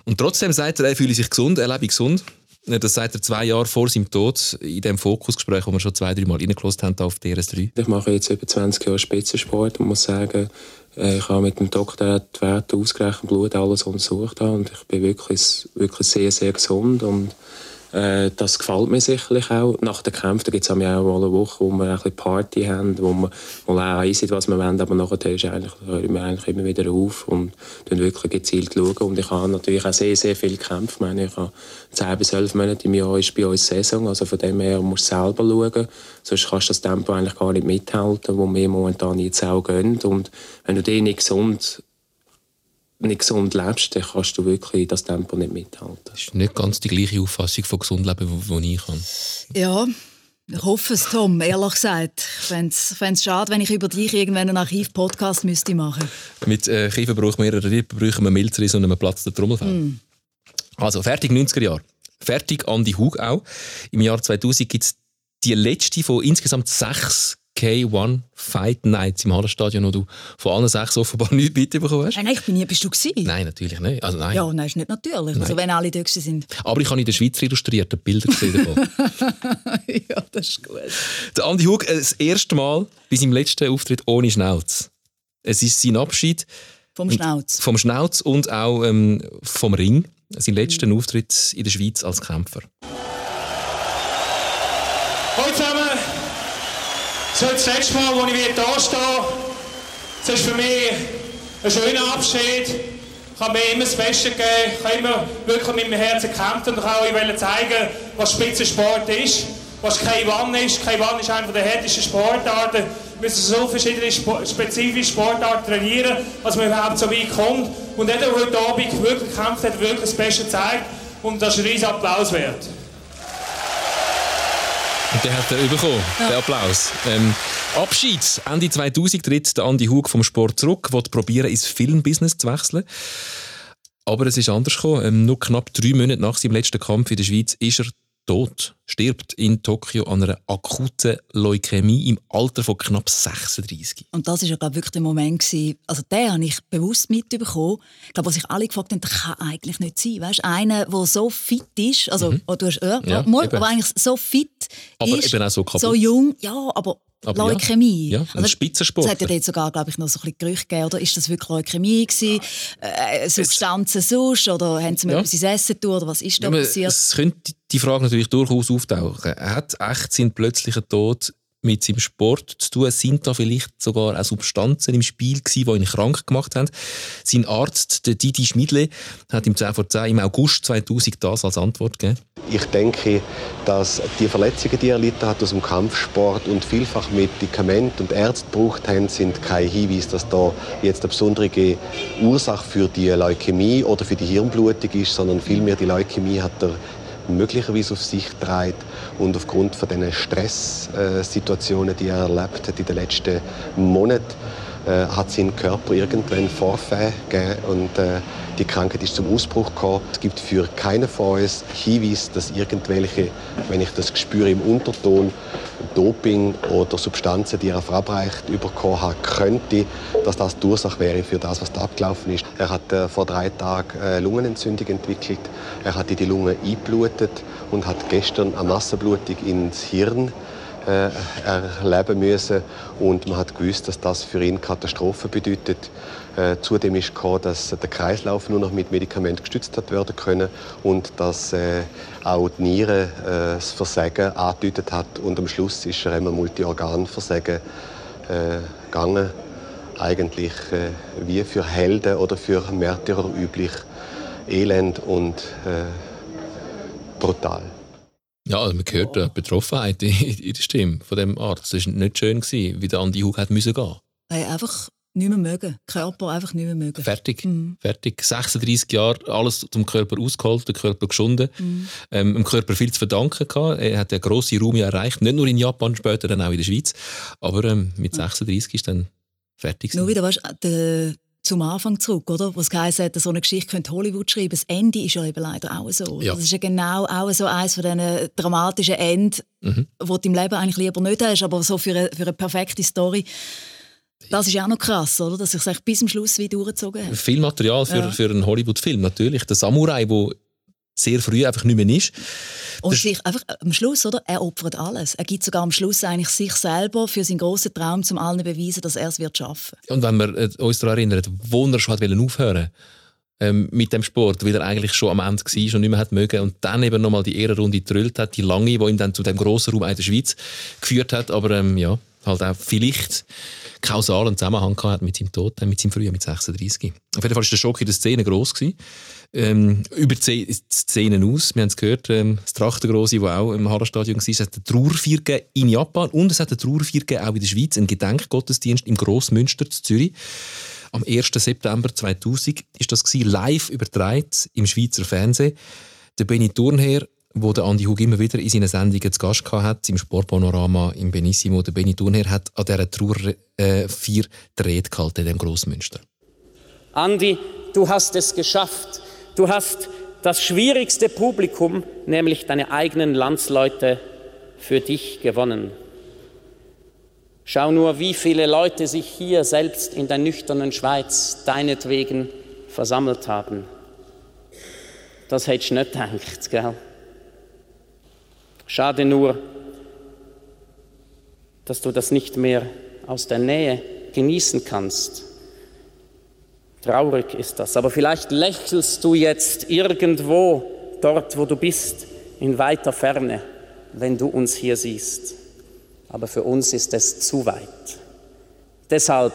Und trotzdem sagt er, er fühle sich gesund, er lebe gesund. Das sagt er zwei Jahre vor seinem Tod in dem Fokusgespräch, wo wir schon zwei, drei Mal reingelassen haben auf DRS3. Ich mache jetzt über 20 Jahre Spitzensport und muss sagen, äh, ich habe mit dem Doktor die Werte ausgerechnet, Blut, alles untersucht haben und ich bin wirklich, wirklich sehr, sehr gesund und äh, das gefällt mir sicherlich auch. Nach den Kämpfen gibt es auch mal eine Woche, wo wir ein bisschen Party haben, wo wir mal auch einsehen, was wir wollen, aber nachher ist eigentlich, hören wir eigentlich immer wieder auf und dann wirklich gezielt schauen. Und ich habe natürlich auch sehr, sehr viele Kämpfe. Ich meine, ich habe 10 bis 11 Monate im Jahr ist bei uns Saison, also von dem her musst du selber schauen. Sonst kannst du das Tempo eigentlich gar nicht mithalten, wo wir momentan jetzt auch gehen. Und wenn du dich nicht gesund nicht gesund lebst, dann kannst du wirklich das Tempo nicht mithalten. Das ist nicht ganz die gleiche Auffassung von gesund leben, die ich habe. Ja, ich hoffe es, Tom, ehrlich gesagt. Ich fände es schade, wenn ich über dich irgendwann einen Archiv-Podcast müsste machen Mit äh, Kieferbruch, mehreren Rippenbrüchen, einem Milzriss und einem platzten Trommelfell. Mm. Also, fertig 90er Jahre. Fertig Andy Hug auch. Im Jahr 2000 gibt es die letzte von insgesamt sechs K1 Fight Nights im Hallenstadion, wo du von allen sechs offenbar <laughs> nichts mitbekommen hast. Nein, nein, ich bin nie, bist du gewesen? Nein, natürlich nicht. Also, nein. Ja, nein, ist nicht natürlich. Also Nein. wenn alle dort sind. Aber ich habe in der Schweiz illustrierte Bilder gesehen davon. <laughs> ja, das ist gut. Der Andi Hug, äh, das erste Mal bei seinem letzten Auftritt ohne Schnauz. Es ist sein Abschied. Vom Schnauz. Vom Schnauz und auch ähm, vom Ring. Sein letzten mhm. Auftritt in der Schweiz als Kämpfer. Hallo zusammen! So das letzte Mal, als ich hier stehe, das ist für mich ein schöner Abschied. Ich habe mir immer das Beste gegeben. Ich habe immer wirklich mit meinem Herzen gekämpft und ich wollte zeigen, was Spitzensport ist. Was K1 ist. K1 ist eine der härtesten Sportarten. Wir müssen so verschiedene spezifische Sportarten trainieren, dass man überhaupt so weit kommt. Und der, der heute Abend wirklich gekämpft hat, wirklich das Beste gezeigt. Und das ist ein riesiger Applaus wert. Und der hat er bekommen, ja. den Applaus. Ähm, Abschied. Ende 2000 tritt der Andi Hug vom Sport zurück, will probieren ins Filmbusiness zu wechseln. Aber es ist anders gekommen. Ähm, nur knapp drei Monate nach seinem letzten Kampf in der Schweiz ist er tot, stirbt in Tokio an einer akuten Leukämie im Alter von knapp 36. Und das war ja wirklich der Moment gewesen, also den habe ich bewusst mitbekommen. Ich glaube, was sich alle gefragt haben, das kann eigentlich nicht sein. Weißt, einer, der so fit ist, also mhm. du hast ja, ja, mal, aber eigentlich so fit aber ist, eben auch so kaputt. so jung, ja, aber aber Leukämie. Ja, ja ein also, Spitzensport. Es hat ja dort sogar, glaube ich, noch so ein bisschen Gerüchte gegeben, oder? Ist das wirklich Leukämie gewesen? Äh, Substanzen sonst? Oder haben sie mit ja. etwas Essen tun? Oder was ist da ja, passiert? Es könnte die Frage natürlich durchaus auftauchen. Hat echt seinen plötzlichen Tod mit seinem Sport zu tun? Sind da vielleicht sogar auch Substanzen im Spiel gewesen, die ihn krank gemacht haben? Sein Arzt, der Didi Schmidle, hat ihm 10 vor 10 im August 2000 das als Antwort gegeben. Ich denke, dass die Verletzungen, die er erlitten hat aus dem Kampfsport und vielfach Medikamente und Ärzte gebraucht haben, sind kein Hinweis, dass da jetzt eine besondere Ursache für die Leukämie oder für die Hirnblutung ist, sondern vielmehr die Leukämie hat er möglicherweise auf sich trägt und aufgrund von den Stresssituationen, die er erlebt hat in den letzten Monaten, äh, hat sein Körper irgendwann Vorfälle gegeben und äh, die Krankheit ist zum Ausbruch gekommen. Es gibt für keinen von uns Hinweis, dass irgendwelche, wenn ich das spüre im Unterton, Doping oder Substanzen, die er verabreicht bekommen hat, könnte, dass das die Ursache wäre für das, was da abgelaufen ist. Er hat äh, vor drei Tagen äh, Lungenentzündung entwickelt. Er hat in die Lunge eingeblutet und hat gestern eine Massenblutung ins Hirn äh, erleben müssen. Und man hat gewusst, dass das für ihn Katastrophe bedeutet. Äh, zudem ist klar, dass der Kreislauf nur noch mit Medikamenten gestützt hat werden können und dass äh, auch die Niere äh, das Versagen angedeutet hat. Und am Schluss ist er immer Multiorganversagen äh, gegangen. Eigentlich äh, wie für Helden oder für Märtyrer üblich. Elend und brutal. Ja, also man hört die Betroffenheit in der Stimme von dem Arzt. Es war nicht schön, wie der Andi Hug hat müssen gehen. Hey, einfach nicht mehr mögen. Körper einfach nicht mehr mögen. Fertig. Mhm. Fertig. 36 Jahre, alles zum Körper ausgeholt, der Körper geschunden. Mhm. Ähm, dem Körper viel zu verdanken gehabt. Er hat einen grossen Raum erreicht. Nicht nur in Japan, später dann auch in der Schweiz. Aber ähm, mit 36 ist dann fertig. Nur wieder, weißt, der, zum Anfang zurück, oder? Was geheißen hat, so eine Geschichte könnte Hollywood schreiben. Das Ende ist ja eben leider auch so. Ja. Das ist ja genau auch so eines von diesen dramatischen Enden, mhm. wo du im Leben eigentlich lieber nicht hast, aber so für eine, für eine perfekte Story. Das ist ja auch noch krass, oder? Dass sich bis zum Schluss wie durchgezogen hat. Viel Material für, ja. für einen Hollywood-Film, natürlich. Der Samurai, der sehr früh einfach nicht mehr ist. Und sich einfach am Schluss, oder? Er opfert alles. Er gibt sogar am Schluss eigentlich sich selber für seinen großen Traum, zum allen beweisen, dass er es wird schaffen. Und wenn wir äh, uns daran erinnern, wo er schon hat aufhören ähm, mit dem Sport, weil er eigentlich schon am Ende war und nicht mehr hat mögen und dann eben nochmal die Ehrenrunde gedrillt hat, die lange, die ihn dann zu dem grossen Raum in der Schweiz geführt hat, aber ähm, ja, halt auch vielleicht kausalen Zusammenhang hat mit seinem Tod, mit seinem Frühjahr mit 36. Auf jeden Fall war der Schock in der Szene gross. Gewesen. Ähm, über die Szenen aus. Wir haben es gehört, ähm, das Trachtengrosse, das auch im Hallenstadion war, es hat eine Trauerfeier in Japan und es hat eine Trauerfeier auch in der Schweiz, einen Gedenkgottesdienst im Grossmünster zu Zürich. Am 1. September 2000 ist das gewesen, live übertragen im Schweizer Fernsehen. Der Benny Thurnherr wo der Andi Hug immer wieder in seinen Sendungen zu Gast hat, im Sportpanorama, im Benissimo, der Benny Thurnherr hat an dieser Trauer äh, vier Rede gehalten in dem Grossmünster. Andi, du hast es geschafft. Du hast das schwierigste Publikum, nämlich deine eigenen Landsleute, für dich gewonnen. Schau nur, wie viele Leute sich hier selbst in der nüchternen Schweiz deinetwegen versammelt haben. Das hättest du nicht gedacht, gell? Schade nur, dass du das nicht mehr aus der Nähe genießen kannst. Traurig ist das. Aber vielleicht lächelst du jetzt irgendwo dort, wo du bist, in weiter Ferne, wenn du uns hier siehst. Aber für uns ist es zu weit. Deshalb,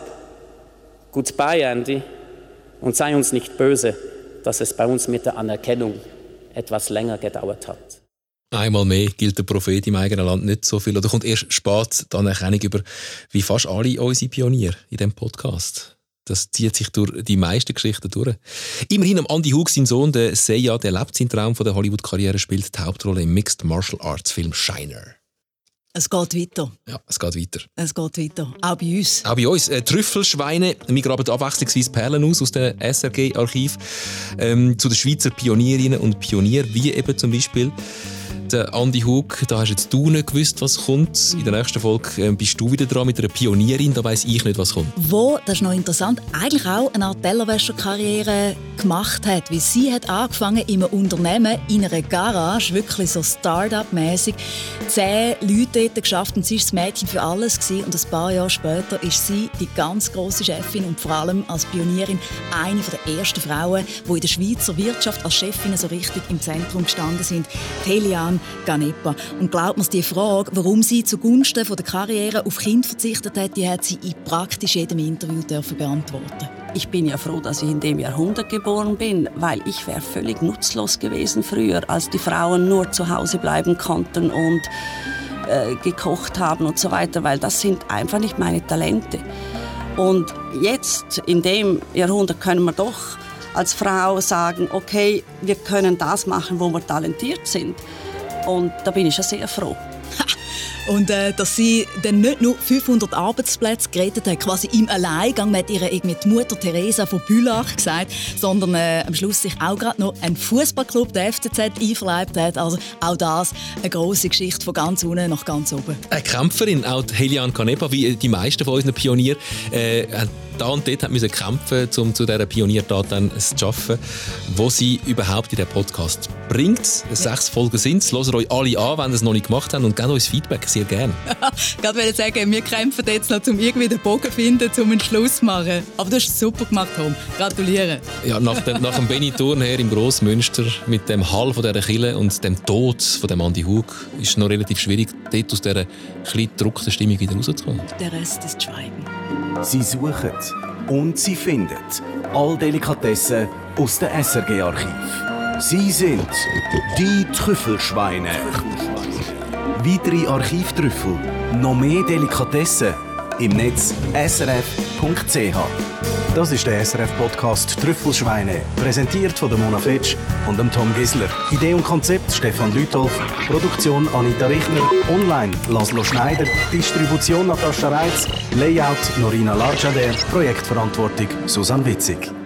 goodbye, Andy, und sei uns nicht böse, dass es bei uns mit der Anerkennung etwas länger gedauert hat. Einmal mehr gilt der Prophet im eigenen Land nicht so viel. Oder kommt erst spät die Anerkennung über, wie fast alle unsere Pioniere in diesem Podcast. Das zieht sich durch die meisten Geschichten durch. Immerhin am Andy Hug, sein Sohn, der Seiya, der lebt seinen Traum von der Hollywood-Karriere, spielt die Hauptrolle im Mixed Martial Arts Film Shiner. Es geht weiter. Ja, es geht weiter. Es geht weiter. Auch bei uns. Auch bei uns. Äh, Trüffelschweine. Wir graben abwechslungsweise Perlen aus aus dem SRG-Archiv ähm, zu den Schweizer Pionierinnen und Pionieren, wie eben zum Beispiel der Andi Hug, da hast jetzt du nicht gewusst, was kommt. In der nächsten Folge äh, bist du wieder dran mit einer Pionierin, da weiß ich nicht, was kommt. Wo, das ist noch interessant, eigentlich auch eine Art Tellerwäscherkarriere gemacht hat. Wie sie hat angefangen in einem Unternehmen, in einer Garage, wirklich so Start-up-mäßig. Zehn Leute dort geschafft und sie war das Mädchen für alles. Gewesen. Und ein paar Jahre später ist sie die ganz große Chefin und vor allem als Pionierin eine der ersten Frauen, die in der Schweizer Wirtschaft als Chefin so richtig im Zentrum gestanden sind. Telian Ganepa. Und glaubt mir, die Frage, warum sie zugunsten von der Karriere auf Kind verzichtet hat, die hat sie in praktisch jedem Interview dürfen beantworten. Ich bin ja froh, dass ich in dem Jahrhundert geboren bin, weil ich wäre völlig nutzlos gewesen früher, als die Frauen nur zu Hause bleiben konnten und äh, gekocht haben und so weiter, weil das sind einfach nicht meine Talente. Und jetzt, in dem Jahrhundert, können wir doch als Frau sagen, okay, wir können das machen, wo wir talentiert sind. Und da bin ich schon sehr froh. Und äh, dass sie dann nicht nur 500 Arbeitsplätze gerettet hat, quasi im Alleingang, man hat ihr irgendwie die Mutter Teresa von Bülach gesagt, sondern äh, am Schluss sich auch gerade noch ein Fußballclub, der FCZ, einverleibt hat. Also auch das eine große Geschichte von ganz unten nach ganz oben. Eine Kämpferin, auch Helian Canepa, wie die meisten von unseren Pionieren, äh, da und dort müssen kämpfen, um zu dieser Pioniertat dann zu schaffen, wo sie überhaupt in den Podcast bringt. Sechs Folgen sind es. Hört euch alle an, wenn ihr es noch nicht gemacht habt und gebt uns Feedback sehr gerne. <laughs> Gerade wollte sagen, wir kämpfen jetzt noch, um irgendwie den Bogen zu finden, um einen Schluss zu machen. Aber du hast es super gemacht, Tom. Gratuliere. Ja, nach dem, nach dem Benny Thurnherr im Grossmünster mit dem Hall von dieser Kille und dem Tod von dem Andy Hug ist es noch relativ schwierig, dort aus dieser kleinen gedruckten Stimmung wieder rauszukommen. Der Rest ist Schweigen. Sie suchen und sie finden all Delikatessen aus dem SRG-Archiv. Sie sind die Trüffelschweine. Weitere Archivtrüffel, noch mehr Delikatessen im Netz srf.ch. Das ist der SRF-Podcast Trüffelschweine, präsentiert von der Mona Fetsch und dem Tom Gisler. Idee und Konzept Stefan Lütolf, Produktion Anita Richner, Online Laszlo Schneider, Distribution Natascha Reitz, Layout Norina Larchader, Projektverantwortung Susanne Witzig.